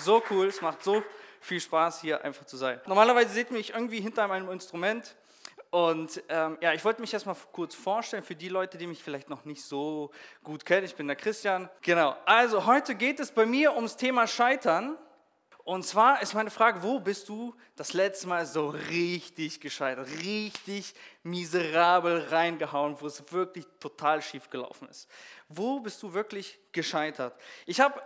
so cool, es macht so viel Spaß, hier einfach zu sein. Normalerweise seht ihr mich irgendwie hinter meinem Instrument. Und ähm, ja, ich wollte mich erstmal kurz vorstellen für die Leute, die mich vielleicht noch nicht so gut kennen. Ich bin der Christian. Genau. Also heute geht es bei mir ums Thema Scheitern. Und zwar ist meine Frage, wo bist du das letzte Mal so richtig gescheitert, richtig miserabel reingehauen, wo es wirklich total schief gelaufen ist? Wo bist du wirklich gescheitert? Ich habe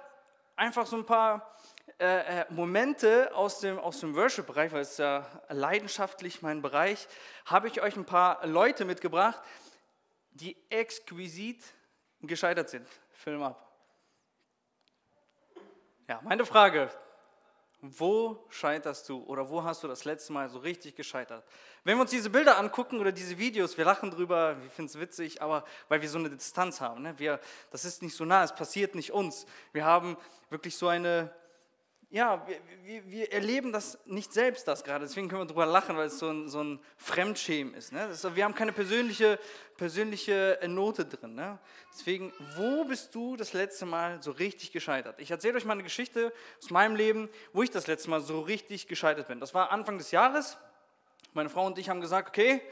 einfach so ein paar äh, äh, Momente aus dem, aus dem Worship-Bereich, weil es ja leidenschaftlich mein Bereich, habe ich euch ein paar Leute mitgebracht, die exquisit gescheitert sind. Film ab. Ja, meine Frage, wo scheiterst du oder wo hast du das letzte Mal so richtig gescheitert? Wenn wir uns diese Bilder angucken oder diese Videos, wir lachen drüber, wir finden es witzig, aber weil wir so eine Distanz haben. Ne? Wir, das ist nicht so nah, es passiert nicht uns. Wir haben wirklich so eine, ja, wir, wir, erleben das nicht selbst, das gerade. Deswegen können wir darüber lachen, weil es so ein, so ein Fremdschämen ist. Ne? ist. Wir haben keine persönliche, persönliche Note drin. Ne? Deswegen, wo bist du das letzte Mal so richtig gescheitert? Ich erzähle euch mal eine Geschichte aus meinem Leben, wo ich das letzte Mal so richtig gescheitert bin. Das war Anfang des Jahres. Meine Frau und ich haben gesagt, okay,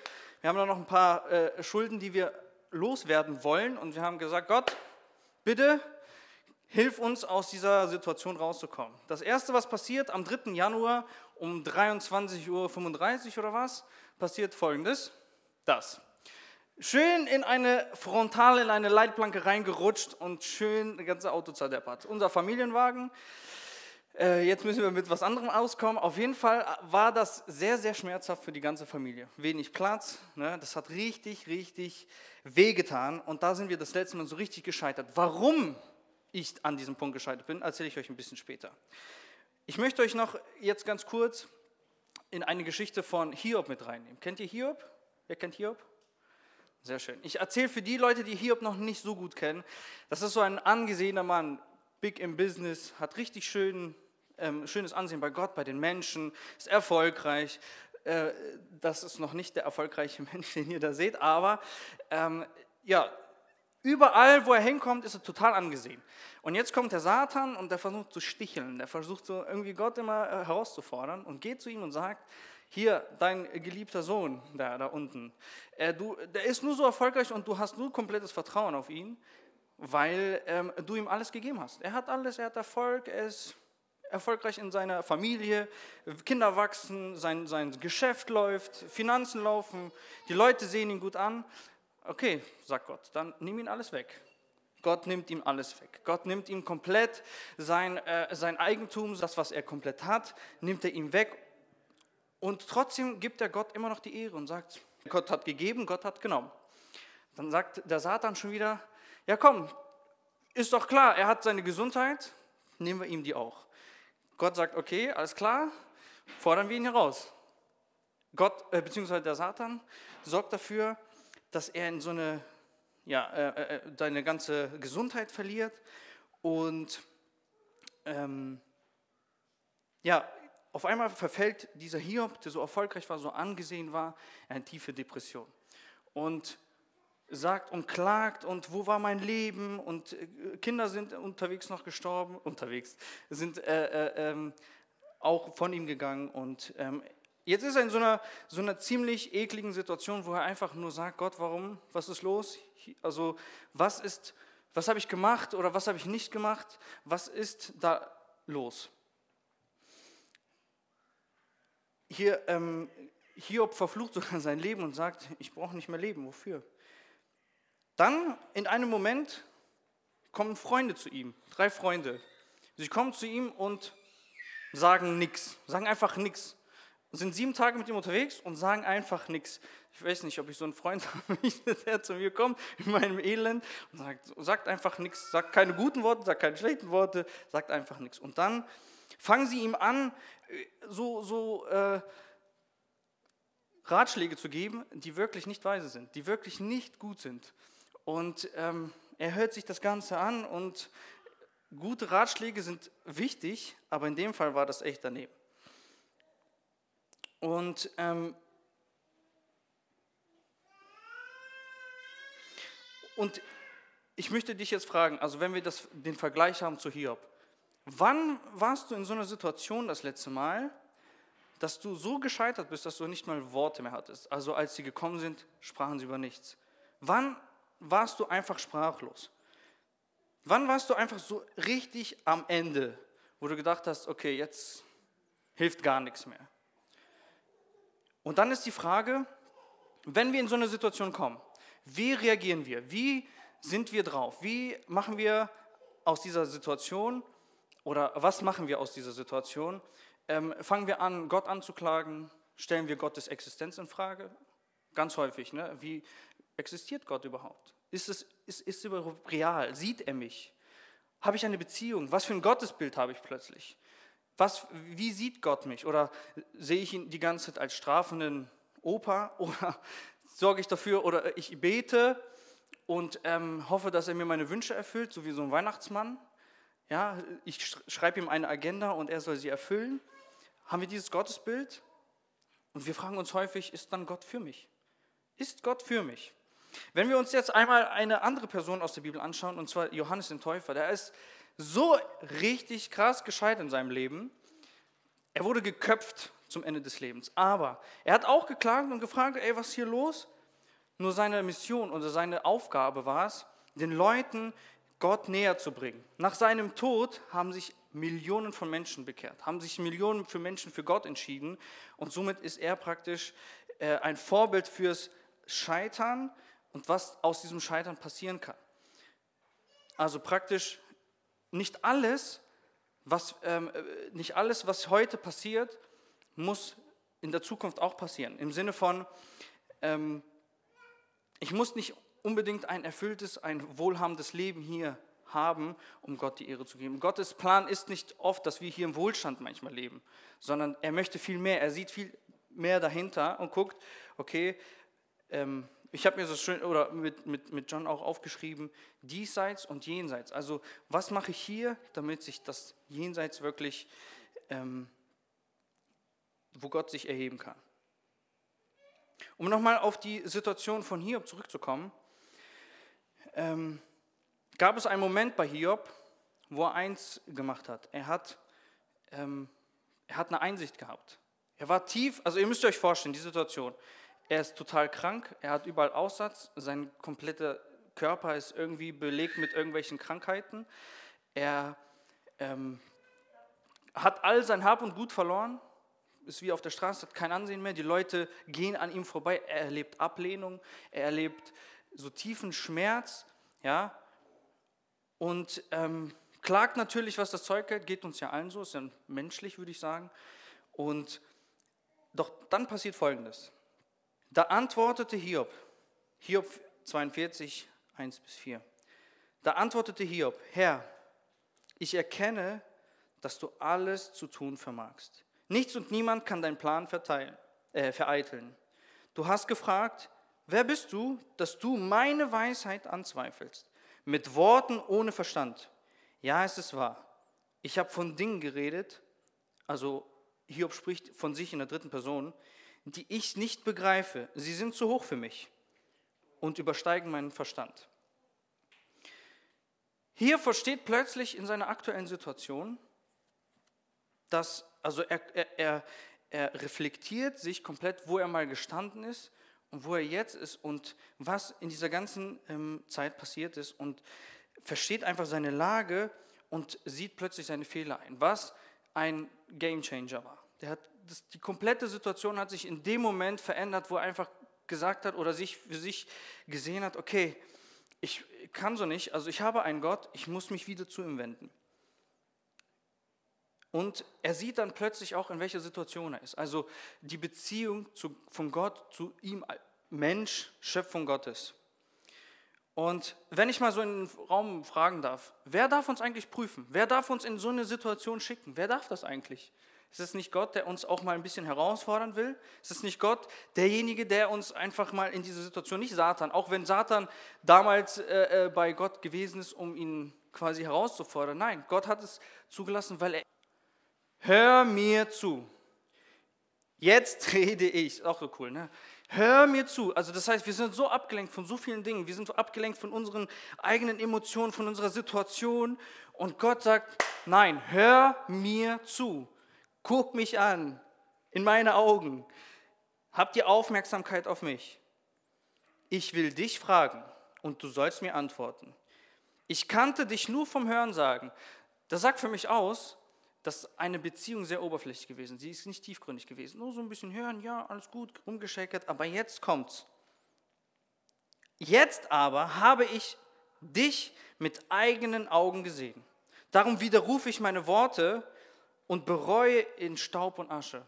wir haben da noch ein paar äh, Schulden, die wir loswerden wollen. Und wir haben gesagt, Gott, bitte hilf uns aus dieser Situation rauszukommen. Das Erste, was passiert am 3. Januar um 23.35 Uhr oder was, passiert Folgendes. Das. Schön in eine Frontale, in eine Leitplanke reingerutscht und schön das ganze Auto zerdeppert. Unser Familienwagen. Äh, jetzt müssen wir mit was anderem auskommen. Auf jeden Fall war das sehr, sehr schmerzhaft für die ganze Familie. Wenig Platz, ne? das hat richtig, richtig wehgetan. Und da sind wir das letzte Mal so richtig gescheitert. Warum ich an diesem Punkt gescheitert bin, erzähle ich euch ein bisschen später. Ich möchte euch noch jetzt ganz kurz in eine Geschichte von Hiob mit reinnehmen. Kennt ihr Hiob? Wer kennt Hiob? Sehr schön. Ich erzähle für die Leute, die Hiob noch nicht so gut kennen, das ist so ein angesehener Mann, big im Business, hat richtig schön, ähm, schönes Ansehen bei Gott, bei den Menschen, ist erfolgreich. Äh, das ist noch nicht der erfolgreiche Mensch, den ihr da seht, aber ähm, ja, Überall, wo er hinkommt, ist er total angesehen. Und jetzt kommt der Satan und der versucht zu sticheln, der versucht so irgendwie Gott immer äh, herauszufordern und geht zu ihm und sagt, hier, dein geliebter Sohn, da, da unten, äh, du, der ist nur so erfolgreich und du hast nur komplettes Vertrauen auf ihn, weil ähm, du ihm alles gegeben hast. Er hat alles, er hat Erfolg, er ist erfolgreich in seiner Familie, Kinder wachsen, sein, sein Geschäft läuft, Finanzen laufen, die Leute sehen ihn gut an. Okay, sagt Gott, dann nimm ihn alles weg. Gott nimmt ihm alles weg. Gott nimmt ihm komplett sein, äh, sein Eigentum, das, was er komplett hat, nimmt er ihm weg. Und trotzdem gibt er Gott immer noch die Ehre und sagt, Gott hat gegeben, Gott hat genommen. Dann sagt der Satan schon wieder, ja komm, ist doch klar, er hat seine Gesundheit, nehmen wir ihm die auch. Gott sagt, okay, alles klar, fordern wir ihn heraus. Gott, äh, beziehungsweise der Satan, sorgt dafür, dass er in so eine, ja, äh, äh, seine ganze Gesundheit verliert und ähm, ja, auf einmal verfällt dieser Hiob, der so erfolgreich war, so angesehen war, in eine tiefe Depression. Und sagt und klagt und wo war mein Leben und äh, Kinder sind unterwegs noch gestorben, unterwegs, sind äh, äh, ähm, auch von ihm gegangen und ähm, Jetzt ist er in so einer, so einer ziemlich ekligen Situation, wo er einfach nur sagt, Gott, warum, was ist los? Also was ist, was habe ich gemacht oder was habe ich nicht gemacht? Was ist da los? Hier, ähm, Hiob verflucht sogar sein Leben und sagt, ich brauche nicht mehr leben, wofür? Dann in einem Moment kommen Freunde zu ihm, drei Freunde. Sie kommen zu ihm und sagen nichts, sagen einfach nichts sind sieben Tage mit ihm unterwegs und sagen einfach nichts. Ich weiß nicht, ob ich so einen Freund habe, der zu mir kommt in meinem Elend und sagt, sagt einfach nichts, sagt keine guten Worte, sagt keine schlechten Worte, sagt einfach nichts. Und dann fangen sie ihm an, so, so äh, Ratschläge zu geben, die wirklich nicht weise sind, die wirklich nicht gut sind. Und ähm, er hört sich das Ganze an und gute Ratschläge sind wichtig, aber in dem Fall war das echt daneben. Und ähm, und ich möchte dich jetzt fragen, also wenn wir das, den Vergleich haben zu Hiob, Wann warst du in so einer Situation das letzte Mal, dass du so gescheitert bist, dass du nicht mal Worte mehr hattest? Also als sie gekommen sind, sprachen sie über nichts. Wann warst du einfach sprachlos? Wann warst du einfach so richtig am Ende, wo du gedacht hast, okay, jetzt hilft gar nichts mehr? Und dann ist die Frage, wenn wir in so eine Situation kommen, wie reagieren wir? Wie sind wir drauf? Wie machen wir aus dieser Situation oder was machen wir aus dieser Situation? Ähm, fangen wir an, Gott anzuklagen? Stellen wir Gottes Existenz in Frage? Ganz häufig. Ne? Wie existiert Gott überhaupt? Ist es ist, ist überhaupt real? Sieht er mich? Habe ich eine Beziehung? Was für ein Gottesbild habe ich plötzlich? Was, wie sieht Gott mich? Oder sehe ich ihn die ganze Zeit als strafenden Opa? Oder sorge ich dafür? Oder ich bete und ähm, hoffe, dass er mir meine Wünsche erfüllt, so wie so ein Weihnachtsmann? Ja, ich schreibe ihm eine Agenda und er soll sie erfüllen. Haben wir dieses Gottesbild? Und wir fragen uns häufig, ist dann Gott für mich? Ist Gott für mich? Wenn wir uns jetzt einmal eine andere Person aus der Bibel anschauen, und zwar Johannes den Täufer, der ist so richtig krass gescheit in seinem Leben. Er wurde geköpft zum Ende des Lebens. Aber er hat auch geklagt und gefragt, ey, was ist hier los? Nur seine Mission oder seine Aufgabe war es, den Leuten Gott näher zu bringen. Nach seinem Tod haben sich Millionen von Menschen bekehrt, haben sich Millionen für Menschen für Gott entschieden und somit ist er praktisch äh, ein Vorbild fürs Scheitern und was aus diesem Scheitern passieren kann. Also praktisch nicht alles, was, ähm, äh, nicht alles, was heute passiert, muss in der Zukunft auch passieren. Im Sinne von, ähm, ich muss nicht unbedingt ein erfülltes, ein wohlhabendes Leben hier haben, um Gott die Ehre zu geben. Gottes Plan ist nicht oft, dass wir hier im Wohlstand manchmal leben, sondern er möchte viel mehr. Er sieht viel mehr dahinter und guckt, okay, ähm, ich habe mir so schön, oder mit, mit, mit John auch aufgeschrieben, diesseits und jenseits. Also was mache ich hier, damit sich das jenseits wirklich, ähm, wo Gott sich erheben kann. Um nochmal auf die Situation von Hiob zurückzukommen, ähm, gab es einen Moment bei Hiob, wo er eins gemacht hat. Er hat, ähm, er hat eine Einsicht gehabt. Er war tief, also ihr müsst euch vorstellen, die Situation. Er ist total krank, er hat überall Aussatz, sein kompletter Körper ist irgendwie belegt mit irgendwelchen Krankheiten. Er ähm, hat all sein Hab und Gut verloren, ist wie auf der Straße, hat kein Ansehen mehr. Die Leute gehen an ihm vorbei. Er erlebt Ablehnung, er erlebt so tiefen Schmerz, ja, und ähm, klagt natürlich, was das Zeug hält, geht uns ja allen so, ist ja menschlich, würde ich sagen. Und doch dann passiert Folgendes. Da antwortete Hiob, Hiob 42, 1 bis 4. Da antwortete Hiob, Herr, ich erkenne, dass du alles zu tun vermagst. Nichts und niemand kann deinen Plan verteilen, äh, vereiteln. Du hast gefragt, wer bist du, dass du meine Weisheit anzweifelst? Mit Worten ohne Verstand. Ja, es ist wahr. Ich habe von Dingen geredet, also Hiob spricht von sich in der dritten Person, die ich nicht begreife. Sie sind zu hoch für mich und übersteigen meinen Verstand. Hier versteht plötzlich in seiner aktuellen Situation, dass, also er, er, er, er reflektiert sich komplett, wo er mal gestanden ist und wo er jetzt ist und was in dieser ganzen ähm, Zeit passiert ist und versteht einfach seine Lage und sieht plötzlich seine Fehler ein, was ein Gamechanger war. Der hat das, die komplette Situation hat sich in dem Moment verändert, wo er einfach gesagt hat oder sich für sich gesehen hat, okay, ich kann so nicht, also ich habe einen Gott, ich muss mich wieder zu ihm wenden. Und er sieht dann plötzlich auch, in welcher Situation er ist. Also die Beziehung zu, von Gott zu ihm, Mensch, Schöpfung Gottes. Und wenn ich mal so in den Raum fragen darf, wer darf uns eigentlich prüfen? Wer darf uns in so eine Situation schicken? Wer darf das eigentlich? Ist es nicht Gott, der uns auch mal ein bisschen herausfordern will? Ist es nicht Gott, derjenige, der uns einfach mal in diese Situation, nicht Satan, auch wenn Satan damals äh, äh, bei Gott gewesen ist, um ihn quasi herauszufordern. Nein, Gott hat es zugelassen, weil er... Hör mir zu. Jetzt rede ich. Auch so cool, ne? Hör mir zu. Also das heißt, wir sind so abgelenkt von so vielen Dingen. Wir sind so abgelenkt von unseren eigenen Emotionen, von unserer Situation Und Gott sagt, nein, hör mir zu, guck mich an, in meine Augen, hab die Aufmerksamkeit auf mich. Ich will dich fragen und du sollst mir antworten. Ich kannte dich nur vom Hören sagen. Das sagt für mich aus, dass eine Beziehung sehr oberflächlich gewesen. Sie ist nicht tiefgründig gewesen. Nur so ein bisschen hören, ja, alles gut, rumgeschäkert, aber jetzt kommt's. Jetzt aber habe ich dich mit eigenen Augen gesehen. Darum widerrufe ich meine Worte und bereue in Staub und Asche.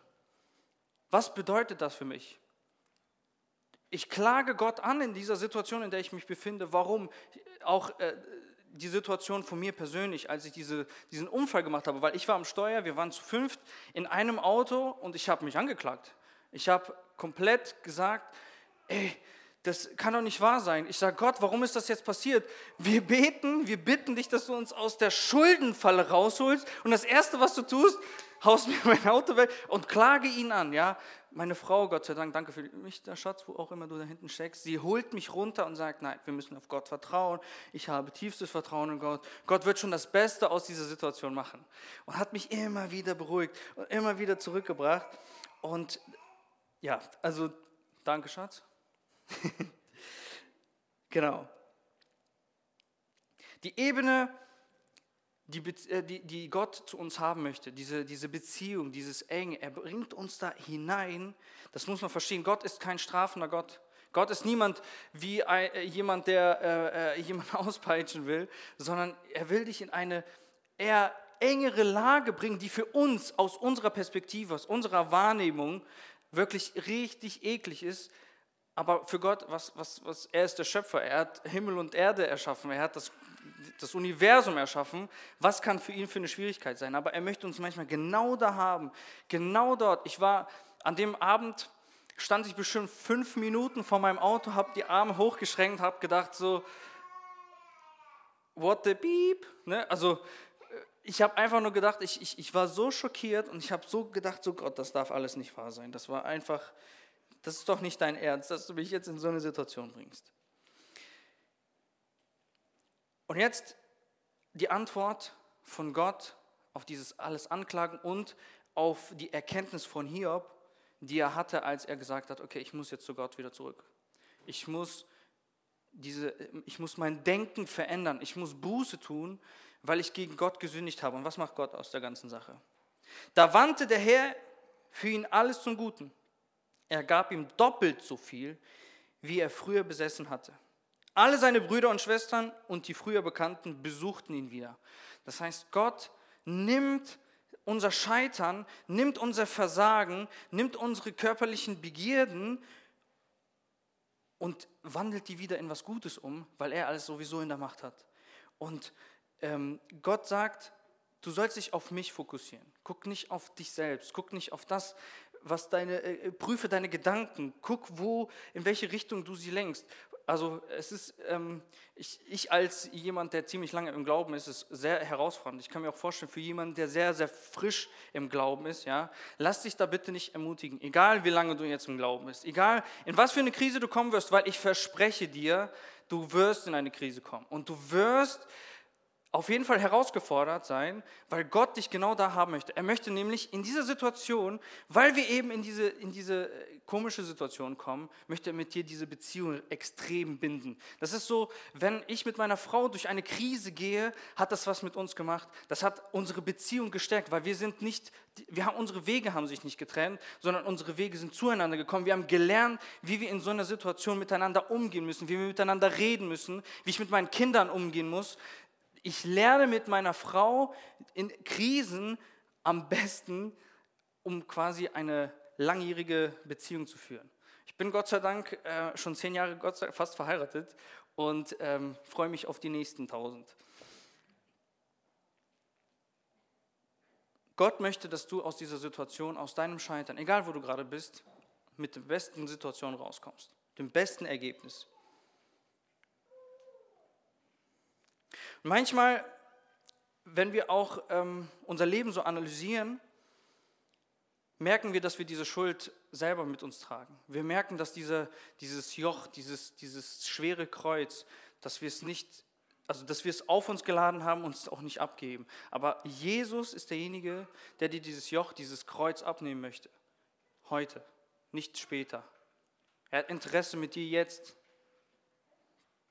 Was bedeutet das für mich? Ich klage Gott an in dieser Situation, in der ich mich befinde. Warum? Auch äh, die Situation von mir persönlich, als ich diese, diesen Unfall gemacht habe, weil ich war am Steuer, wir waren zu fünft in einem Auto und ich habe mich angeklagt. Ich habe komplett gesagt, ey, das kann doch nicht wahr sein. Ich sage, Gott, warum ist das jetzt passiert? Wir beten, wir bitten dich, dass du uns aus der Schuldenfalle rausholst. Und das Erste, was du tust, haust mir mein Auto weg und klage ihn an. Ja? Meine Frau, Gott sei Dank, danke für mich, der Schatz, wo auch immer du da hinten steckst, sie holt mich runter und sagt, nein, wir müssen auf Gott vertrauen. Ich habe tiefstes Vertrauen in Gott. Gott wird schon das Beste aus dieser Situation machen. Und hat mich immer wieder beruhigt und immer wieder zurückgebracht. Und ja, also danke, Schatz. genau. Die Ebene, die, äh, die, die Gott zu uns haben möchte, diese, diese Beziehung, dieses Enge, er bringt uns da hinein. Das muss man verstehen. Gott ist kein strafender Gott. Gott ist niemand wie äh, jemand, der äh, äh jemanden auspeitschen will, sondern er will dich in eine eher engere Lage bringen, die für uns aus unserer Perspektive, aus unserer Wahrnehmung wirklich richtig eklig ist, aber für Gott, was, was, was, er ist der Schöpfer, er hat Himmel und Erde erschaffen, er hat das, das Universum erschaffen. Was kann für ihn für eine Schwierigkeit sein? Aber er möchte uns manchmal genau da haben, genau dort. Ich war an dem Abend, stand ich bestimmt fünf Minuten vor meinem Auto, habe die Arme hochgeschränkt, habe gedacht so, what the beep? Ne? Also ich habe einfach nur gedacht, ich, ich, ich war so schockiert und ich habe so gedacht, so Gott, das darf alles nicht wahr sein. Das war einfach das ist doch nicht dein Ernst, dass du mich jetzt in so eine Situation bringst. Und jetzt die Antwort von Gott auf dieses alles Anklagen und auf die Erkenntnis von Hiob, die er hatte, als er gesagt hat, okay, ich muss jetzt zu Gott wieder zurück. Ich muss, diese, ich muss mein Denken verändern. Ich muss Buße tun, weil ich gegen Gott gesündigt habe. Und was macht Gott aus der ganzen Sache? Da wandte der Herr für ihn alles zum Guten. Er gab ihm doppelt so viel, wie er früher besessen hatte. Alle seine Brüder und Schwestern und die früher Bekannten besuchten ihn wieder. Das heißt, Gott nimmt unser Scheitern, nimmt unser Versagen, nimmt unsere körperlichen Begierden und wandelt die wieder in was Gutes um, weil er alles sowieso in der Macht hat. Und ähm, Gott sagt, du sollst dich auf mich fokussieren. Guck nicht auf dich selbst, guck nicht auf das, was deine, äh, prüfe deine Gedanken, guck, wo, in welche Richtung du sie lenkst. Also es ist, ähm, ich, ich als jemand, der ziemlich lange im Glauben ist, ist sehr herausfordernd. Ich kann mir auch vorstellen, für jemanden, der sehr, sehr frisch im Glauben ist, ja, lass dich da bitte nicht ermutigen, egal wie lange du jetzt im Glauben bist, egal in was für eine Krise du kommen wirst, weil ich verspreche dir, du wirst in eine Krise kommen und du wirst auf jeden Fall herausgefordert sein, weil Gott dich genau da haben möchte. Er möchte nämlich in dieser Situation, weil wir eben in diese, in diese äh, komische Situation kommen, möchte er mit dir diese Beziehung extrem binden. Das ist so, wenn ich mit meiner Frau durch eine Krise gehe, hat das was mit uns gemacht. Das hat unsere Beziehung gestärkt, weil wir sind nicht, wir haben, unsere Wege haben sich nicht getrennt, sondern unsere Wege sind zueinander gekommen. Wir haben gelernt, wie wir in so einer Situation miteinander umgehen müssen, wie wir miteinander reden müssen, wie ich mit meinen Kindern umgehen muss ich lerne mit meiner Frau in Krisen am besten, um quasi eine langjährige Beziehung zu führen. Ich bin Gott sei Dank äh, schon zehn Jahre Gott sei, fast verheiratet und ähm, freue mich auf die nächsten tausend. Gott möchte, dass du aus dieser Situation, aus deinem Scheitern, egal wo du gerade bist, mit der besten Situation rauskommst, dem besten Ergebnis. Manchmal, wenn wir auch ähm, unser Leben so analysieren, merken wir, dass wir diese Schuld selber mit uns tragen. Wir merken, dass diese, dieses Joch, dieses, dieses schwere Kreuz, dass wir es nicht Also, dass wir es auf uns geladen haben und es auch nicht abgeben. Aber Jesus ist derjenige, der dir dieses Joch, dieses Kreuz abnehmen möchte. Heute, nicht später. Er hat Interesse mit dir jetzt,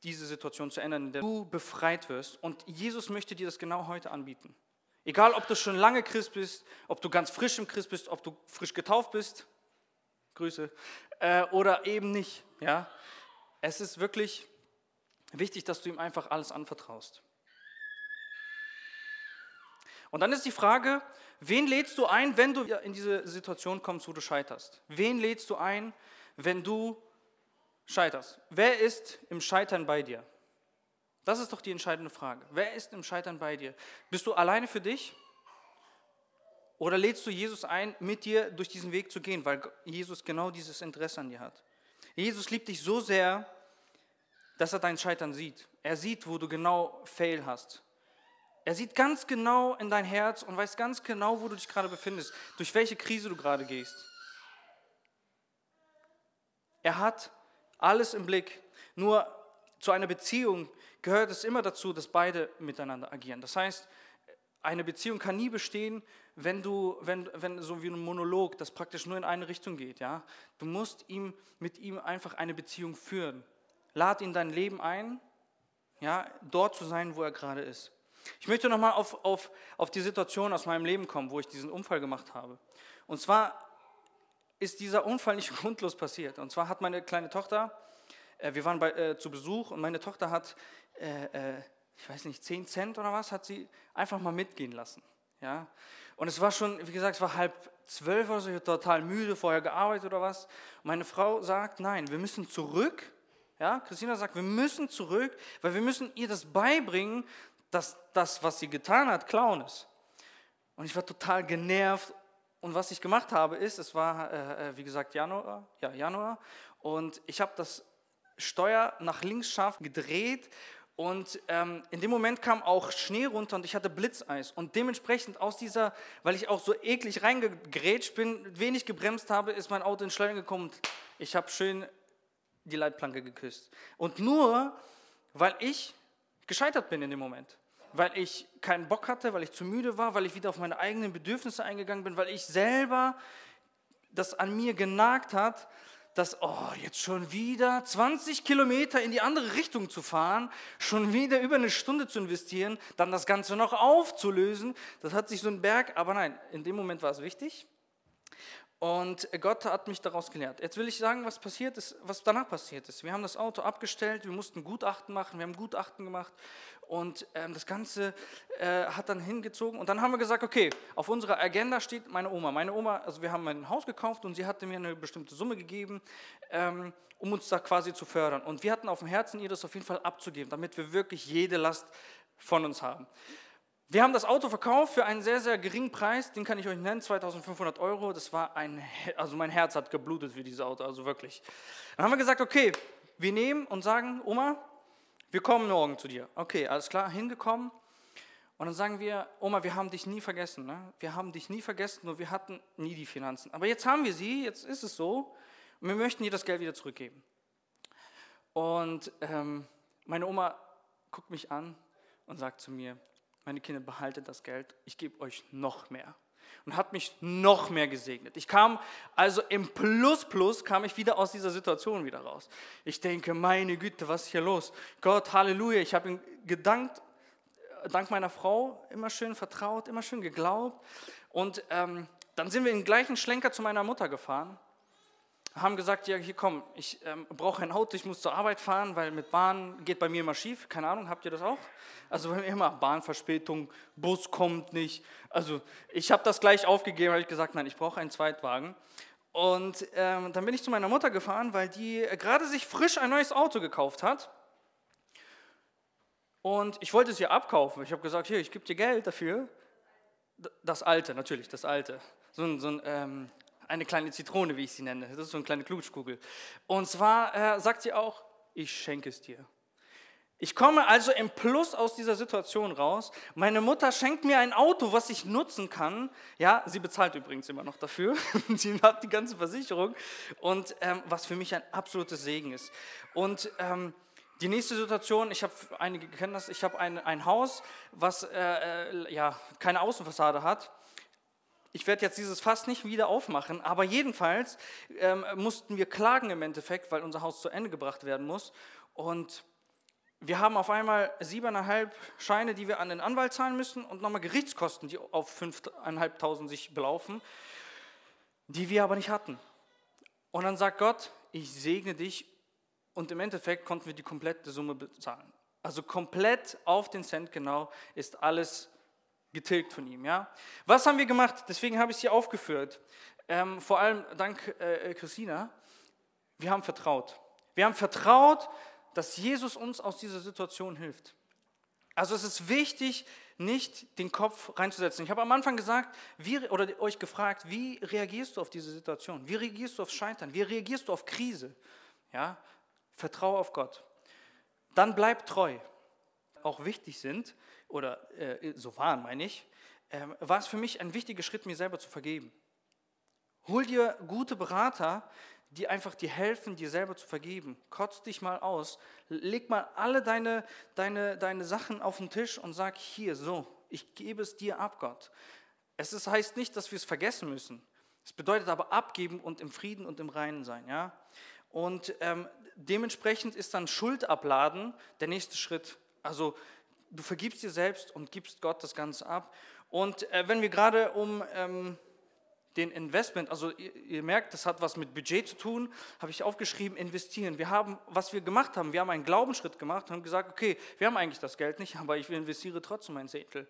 diese Situation zu ändern, in der du befreit wirst. Und Jesus möchte dir das genau heute anbieten. Egal, ob du schon lange Christ bist, ob du ganz frisch im Christ bist, ob du frisch getauft bist, Grüße, äh, oder eben nicht. Ja? Es ist wirklich wichtig, dass du ihm einfach alles anvertraust. Und dann ist die Frage, wen lädst du ein, wenn du in diese Situation kommst, wo du scheiterst? Wen lädst du ein, wenn du scheiterst? Wer ist im Scheitern bei dir? Das ist doch die entscheidende Frage. Wer ist im Scheitern bei dir? Bist du alleine für dich? Oder lädst du Jesus ein, mit dir durch diesen Weg zu gehen, weil Jesus genau dieses Interesse an dir hat? Jesus liebt dich so sehr, dass er dein Scheitern sieht. Er sieht, wo du genau Fail hast. Er sieht ganz genau in dein Herz und weiß ganz genau, wo du dich gerade befindest, durch welche Krise du gerade gehst. Er hat alles im Blick. Nur zu einer Beziehung gehört es immer dazu, dass beide miteinander agieren. Das heißt, eine Beziehung kann nie bestehen, wenn du, wenn, wenn so wie ein Monolog, das praktisch nur in eine Richtung geht. Ja? Du musst ihm, mit ihm einfach eine Beziehung führen. Lad ihn dein Leben ein, ja, dort zu sein, wo er gerade ist. Ich möchte nochmal auf, auf, auf die Situation aus meinem Leben kommen, wo ich diesen Unfall gemacht habe. Und zwar ist dieser Unfall nicht grundlos passiert. Und zwar hat meine kleine Tochter, äh, wir waren bei, äh, zu Besuch und meine Tochter hat, äh, äh ich weiß nicht, 10 Cent oder was, hat sie einfach mal mitgehen lassen. Ja? Und es war schon, wie gesagt, es war halb zwölf oder so, ich war total müde, vorher gearbeitet oder was. Meine Frau sagt, nein, wir müssen zurück ja, Christina sagt, wir müssen zurück, weil wir müssen ihr das beibringen, dass das, was sie getan hat, Clown ist. Und ich war total genervt. Und was ich gemacht habe, ist, es war, äh, äh wie gesagt, Januar, ja, Januar, und ich habe das Steuer nach links scharf gedreht und ähm, in dem Moment kam auch Schnee runter und ich hatte Blitzeis. Und dementsprechend aus dieser, weil ich auch so eklig reingegrätscht bin, wenig gebremst habe, ist mein Auto in Schleudern gekommen. Ich habe schön die Leitplanke geküsst. Und nur, weil ich gescheitert bin in dem Moment. Weil ich keinen Bock hatte, weil ich zu müde war, weil ich wieder auf meine eigenen Bedürfnisse eingegangen bin, weil ich selber das an mir genagt hat, dass, oh, jetzt schon wieder 20 Kilometer in die andere Richtung zu fahren, schon wieder über eine Stunde zu investieren, dann das Ganze noch aufzulösen, das hat sich so ein Berg, aber nein, in dem Moment war es wichtig. Und Gott hat mich daraus gelehrt. Jetzt will ich sagen, was passiert ist, was danach passiert ist. Wir haben das Auto abgestellt, wir mussten Gutachten machen, wir haben Gutachten gemacht und ähm, das Ganze äh, hat dann hingezogen. Und dann haben wir gesagt, okay, auf unserer Agenda steht meine Oma. Meine Oma, also wir haben ein Haus gekauft und sie hatte mir eine bestimmte Summe gegeben, ähm, um uns da quasi zu fördern. Und wir hatten auf dem Herzen, ihr das auf jeden Fall abzugeben, damit wir wirklich jede Last von uns haben. Wir haben das Auto verkauft für einen sehr, sehr geringen Preis, den kann ich euch nennen, 2500 Euro. Das war ein, also mein Herz hat geblutet für dieses Auto, also wirklich. Dann haben wir gesagt, okay, wir nehmen und sagen, Oma, wir kommen morgen zu dir. Okay, alles klar, hingekommen. Und dann sagen wir, Oma, wir haben dich nie vergessen. Ne? Wir haben dich nie vergessen, nur wir hatten nie die Finanzen. Aber jetzt haben wir sie, jetzt ist es so. Und wir möchten dir das Geld wieder zurückgeben. Und ähm, meine Oma guckt mich an und sagt zu mir, meine Kinder, behaltet das Geld, ich gebe euch noch mehr. Und hat mich noch mehr gesegnet. Ich kam also im Plus Plus, kam ich wieder aus dieser Situation wieder raus. Ich denke, meine Güte, was ist hier los? Gott, Halleluja, ich habe ihm gedankt, dank meiner Frau, immer schön vertraut, immer schön geglaubt. Und ähm, dann sind wir in den gleichen Schlenker zu meiner Mutter gefahren haben gesagt, ja, hier komm, ich ähm, brauche ein Auto, ich muss zur Arbeit fahren, weil mit Bahn geht bei mir immer schief. Keine Ahnung, habt ihr das auch? Also bei mir immer Bahnverspätung, Bus kommt nicht. Also ich habe das gleich aufgegeben, habe ich gesagt, nein, ich brauche einen Zweitwagen. Und ähm, dann bin ich zu meiner Mutter gefahren, weil die gerade sich frisch ein neues Auto gekauft hat. Und ich wollte es ihr abkaufen. Ich habe gesagt, hier, ich gebe dir Geld dafür. Das alte, natürlich, das alte. So ein, so ein ähm, eine kleine Zitrone, wie ich sie nenne. Das ist so eine kleine Klutschkugel. Und zwar äh, sagt sie auch, ich schenke es dir. Ich komme also im Plus aus dieser Situation raus. Meine Mutter schenkt mir ein Auto, was ich nutzen kann. Ja, sie bezahlt übrigens immer noch dafür. sie hat die ganze Versicherung. Und ähm, was für mich ein absolutes Segen ist. Und ähm, Die nächste Situation, ich habe, einige kennen das, ich habe ein, ein Haus, was äh, äh, ja, keine Außenfassade hat. Ich werde jetzt dieses Fass nicht wieder aufmachen, aber jedenfalls ähm, mussten wir klagen im Endeffekt, weil unser Haus zu Ende gebracht werden muss. Und wir haben auf einmal siebeneinhalb Scheine, die wir an den Anwalt zahlen müssen und nochmal Gerichtskosten, die auf fünfeinhalbtausend sich belaufen, die wir aber nicht hatten. Und dann sagt Gott, ich segne dich und im Endeffekt konnten wir die komplette Summe bezahlen. Also komplett auf den Cent genau ist alles getilgt von ihm. Ja? Was haben wir gemacht? Deswegen habe ich es hier aufgeführt. Ähm, vor allem dank äh, Christina. Wir haben vertraut. Wir haben vertraut, dass Jesus uns aus dieser Situation hilft. Also es ist wichtig, nicht den Kopf reinzusetzen. Ich habe am Anfang gesagt, wie, oder euch gefragt, wie reagierst du auf diese Situation? Wie reagierst du auf Scheitern? Wie reagierst du auf Krise? Ja? Vertraue auf Gott. Dann bleib treu. Auch wichtig sind, oder äh, so waren, meine ich, äh, war es für mich ein wichtiger Schritt, mir selber zu vergeben. Hol dir gute Berater, die einfach dir helfen, dir selber zu vergeben. Kotz dich mal aus, leg mal alle deine, deine, deine Sachen auf den Tisch und sag hier, so, ich gebe es dir ab, Gott. Es ist, heißt nicht, dass wir es vergessen müssen. Es bedeutet aber abgeben und im Frieden und im Reinen sein. Ja? Und ähm, dementsprechend ist dann Schuld abladen der nächste Schritt. Also du vergibst dir selbst und gibst Gott das Ganze ab. Und äh, wenn wir gerade um ähm, den Investment, also ihr, ihr, merkt, das hat was mit Budget zu tun, habe ich aufgeschrieben, investieren. Wir haben, was wir gemacht haben, wir haben einen Glaubensschritt gemacht haben gesagt, okay, wir haben eigentlich das Geld nicht, aber ich investiere trotzdem ein Zehntel.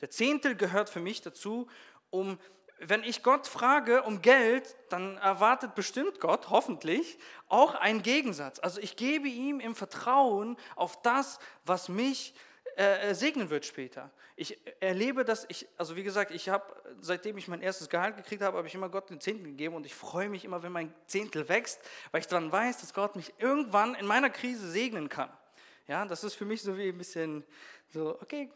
Der Zehntel gehört für mich dazu, um wenn ich Gott frage um Geld, dann erwartet bestimmt Gott, hoffentlich, auch einen Gegensatz. Also ich gebe ihm im Vertrauen auf das, was mich äh, segnen wird später. Ich erlebe das, ich, also wie gesagt, ich habe, seitdem ich mein erstes Gehalt gekriegt habe, habe ich immer Gott den Zehntel gegeben und ich freue mich immer, wenn mein Zehntel wächst, weil ich dann weiß, dass Gott mich irgendwann in meiner Krise segnen kann. Ja, das ist für mich so wie ein bisschen so, okay,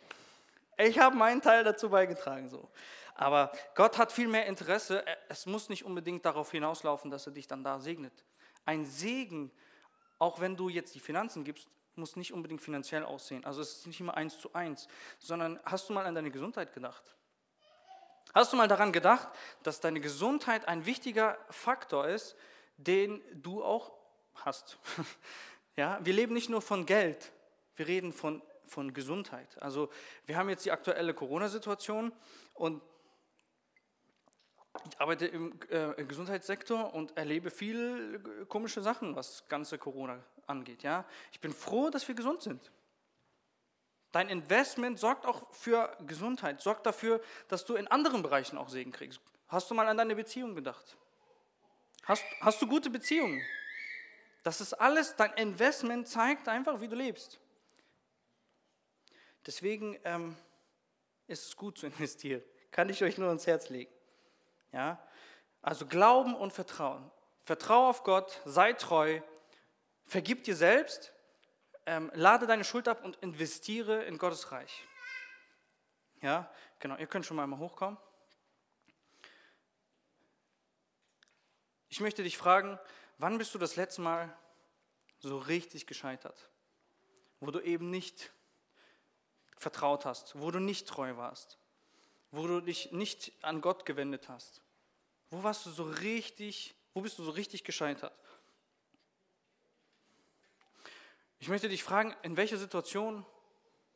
ich habe meinen Teil dazu beigetragen. So. Aber Gott hat viel mehr Interesse. Es muss nicht unbedingt darauf hinauslaufen, dass er dich dann da segnet. Ein Segen, auch wenn du jetzt die Finanzen gibst, muss nicht unbedingt finanziell aussehen. Also es ist nicht immer eins zu eins, sondern hast du mal an deine Gesundheit gedacht? Hast du mal daran gedacht, dass deine Gesundheit ein wichtiger Faktor ist, den du auch hast? Ja, wir leben nicht nur von Geld, wir reden von, von Gesundheit. Also wir haben jetzt die aktuelle Corona-Situation und ich arbeite im, äh, Gesundheitssektor und erlebe viele komische Sachen, was ganze Corona angeht. Ja? Ich bin froh, dass wir gesund sind. Dein Investment sorgt auch für Gesundheit, sorgt dafür, dass du in anderen Bereichen auch Segen kriegst. Hast du mal an deine Beziehung gedacht? Hast, hast du gute Beziehungen? Das ist alles, dein Investment zeigt einfach, wie du lebst. Deswegen ähm, ist es gut zu investieren. Kann ich euch nur ans Herz legen. Ja? Also Glauben und Vertrauen. Vertraue auf Gott, sei treu, vergib dir selbst, ähm, lade deine Schuld ab und investiere in Gottes Reich. Ja, genau, ihr könnt schon mal hochkommen. Ich möchte dich fragen, wann bist du das letzte Mal so richtig gescheitert? Wo du eben nicht vertraut hast, wo du nicht treu warst, wo du dich nicht an Gott gewendet hast. Wo warst du so richtig, wo bist du so richtig gescheitert? Ich möchte dich fragen, in welcher Situation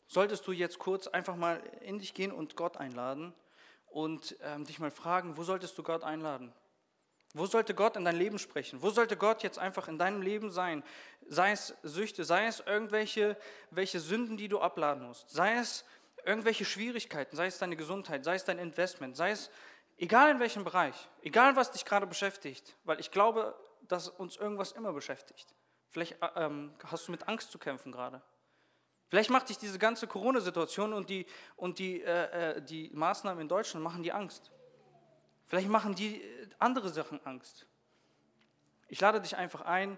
solltest du jetzt kurz einfach mal in dich gehen und Gott einladen und ähm, dich mal fragen, wo solltest du Gott einladen? Wo sollte Gott in dein Leben sprechen? Wo sollte Gott jetzt einfach in deinem Leben sein? Sei es Süchte, sei es irgendwelche welche Sünden, die du abladen musst, sei es irgendwelche Schwierigkeiten, sei es deine Gesundheit, sei es dein Investment, sei es Egal in welchem Bereich, egal was dich gerade beschäftigt, weil ich glaube, dass uns irgendwas immer beschäftigt. Vielleicht äh, ähm, hast du mit Angst zu kämpfen gerade. Vielleicht macht dich diese ganze Corona-Situation und, die, und die, äh, äh die Maßnahmen in Deutschland machen die Angst. Vielleicht machen die äh, andere Sachen Angst. Ich lade dich einfach ein,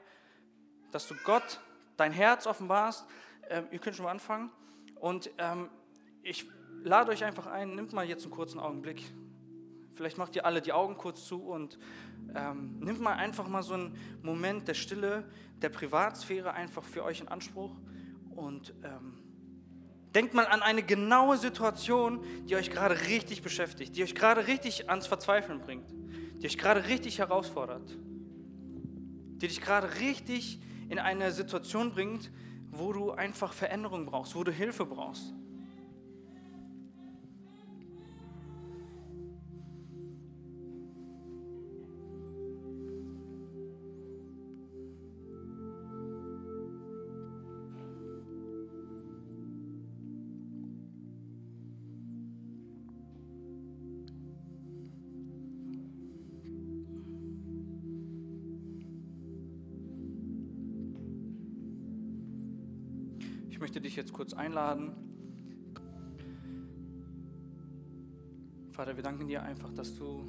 dass du Gott dein Herz offenbarst. Ähm, ihr könnt schon mal anfangen. Und ähm, ich lade euch einfach ein, nimmt mal jetzt einen kurzen Augenblick Vielleicht macht ihr alle die Augen kurz zu und ähm, nimmt mal einfach mal so einen Moment der Stille, der Privatsphäre einfach für euch in Anspruch und ähm, denkt mal an eine genaue Situation, die euch gerade richtig beschäftigt, die euch gerade richtig ans Verzweifeln bringt, die euch gerade richtig herausfordert, die dich gerade richtig in eine Situation bringt, wo du einfach Veränderung brauchst, wo du Hilfe brauchst. Jetzt kurz einladen. Vater, wir danken dir einfach, dass du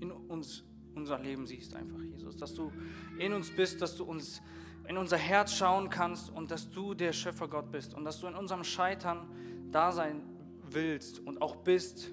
in uns unser Leben siehst, einfach, Jesus. Dass du in uns bist, dass du uns in unser Herz schauen kannst und dass du der Schöpfergott bist und dass du in unserem Scheitern da sein willst und auch bist.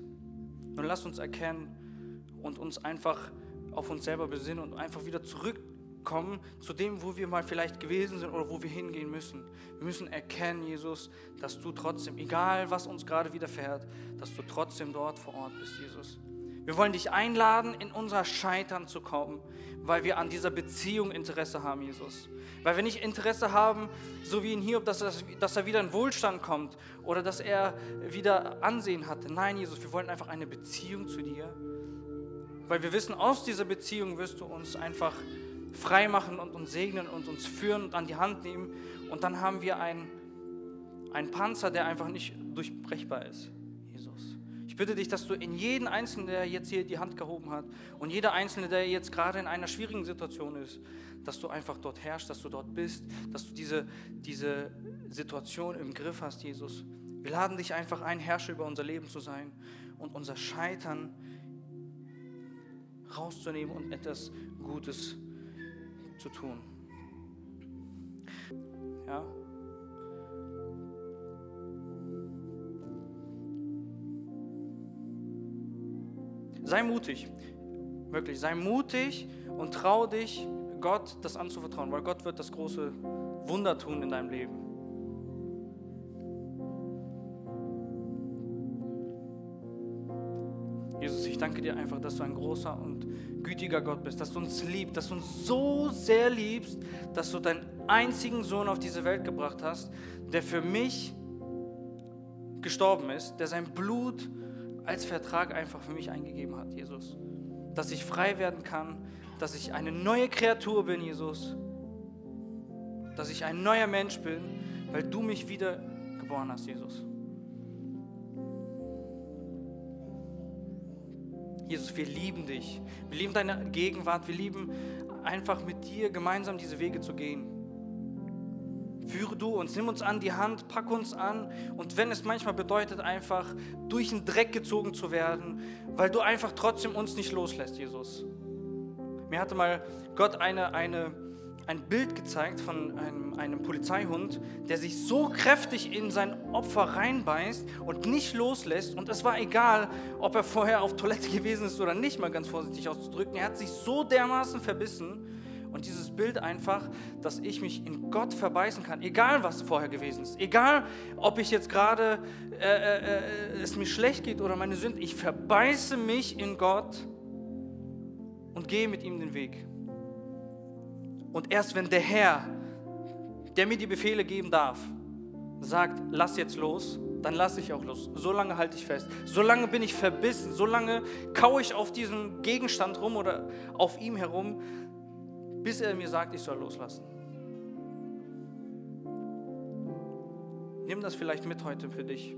Nun lass uns erkennen und uns einfach auf uns selber besinnen und einfach wieder zurück kommen zu dem, wo wir mal vielleicht gewesen sind oder wo wir hingehen müssen. Wir müssen erkennen, Jesus, dass du trotzdem, egal was uns gerade widerfährt, dass du trotzdem dort vor Ort bist, Jesus. Wir wollen dich einladen, in unser Scheitern zu kommen, weil wir an dieser Beziehung Interesse haben, Jesus. Weil wir nicht Interesse haben, so wie in Hiob, dass er, dass er wieder in Wohlstand kommt oder dass er wieder Ansehen hatte. Nein, Jesus, wir wollen einfach eine Beziehung zu dir. Weil wir wissen, aus dieser Beziehung wirst du uns einfach frei machen und uns segnen und uns führen und an die Hand nehmen. Und dann haben wir einen, einen Panzer, der einfach nicht durchbrechbar ist. Jesus. Ich bitte dich, dass du in jeden Einzelnen, der jetzt hier die Hand gehoben hat und jeder Einzelne, der jetzt gerade in einer schwierigen Situation ist, dass du einfach dort herrschst, dass du dort bist, dass du diese, diese Situation im Griff hast, Jesus. Wir laden dich einfach ein, Herrscher über unser Leben zu sein und unser Scheitern rauszunehmen und etwas Gutes zu zu tun. Ja? Sei mutig, wirklich, sei mutig und trau dich, Gott das anzuvertrauen, weil Gott wird das große Wunder tun in deinem Leben. Danke dir einfach, dass du ein großer und gütiger Gott bist, dass du uns liebst, dass du uns so sehr liebst, dass du deinen einzigen Sohn auf diese Welt gebracht hast, der für mich gestorben ist, der sein Blut als Vertrag einfach für mich eingegeben hat, Jesus. Dass ich frei werden kann, dass ich eine neue Kreatur bin, Jesus. Dass ich ein neuer Mensch bin, weil du mich wieder geboren hast, Jesus. Jesus, wir lieben dich. Wir lieben deine Gegenwart. Wir lieben einfach mit dir gemeinsam diese Wege zu gehen. Führe du uns, nimm uns an die Hand, pack uns an. Und wenn es manchmal bedeutet, einfach durch den Dreck gezogen zu werden, weil du einfach trotzdem uns nicht loslässt, Jesus. Mir hatte mal Gott eine, eine ein Bild gezeigt von einem, einem, Polizeihund, der sich so kräftig in sein Opfer reinbeißt und nicht loslässt. Und es war egal, ob er vorher auf Toilette gewesen ist oder nicht, mal ganz vorsichtig auszudrücken. Er hat sich so dermaßen verbissen. Und dieses Bild einfach, dass ich mich in Gott verbeißen kann, egal was vorher gewesen ist, egal ob ich jetzt gerade äh, äh, äh es mir schlecht geht oder meine Sünde, ich verbeiße mich in Gott und gehe mit ihm den Weg. Und erst wenn der Herr, der mir die Befehle geben darf, sagt, lass jetzt los, dann lasse ich auch los. So lange halte ich fest. So lange bin ich verbissen. So lange kaue ich auf diesem Gegenstand rum oder auf ihm herum, bis er mir sagt, ich soll loslassen. Nimm das vielleicht mit heute für dich.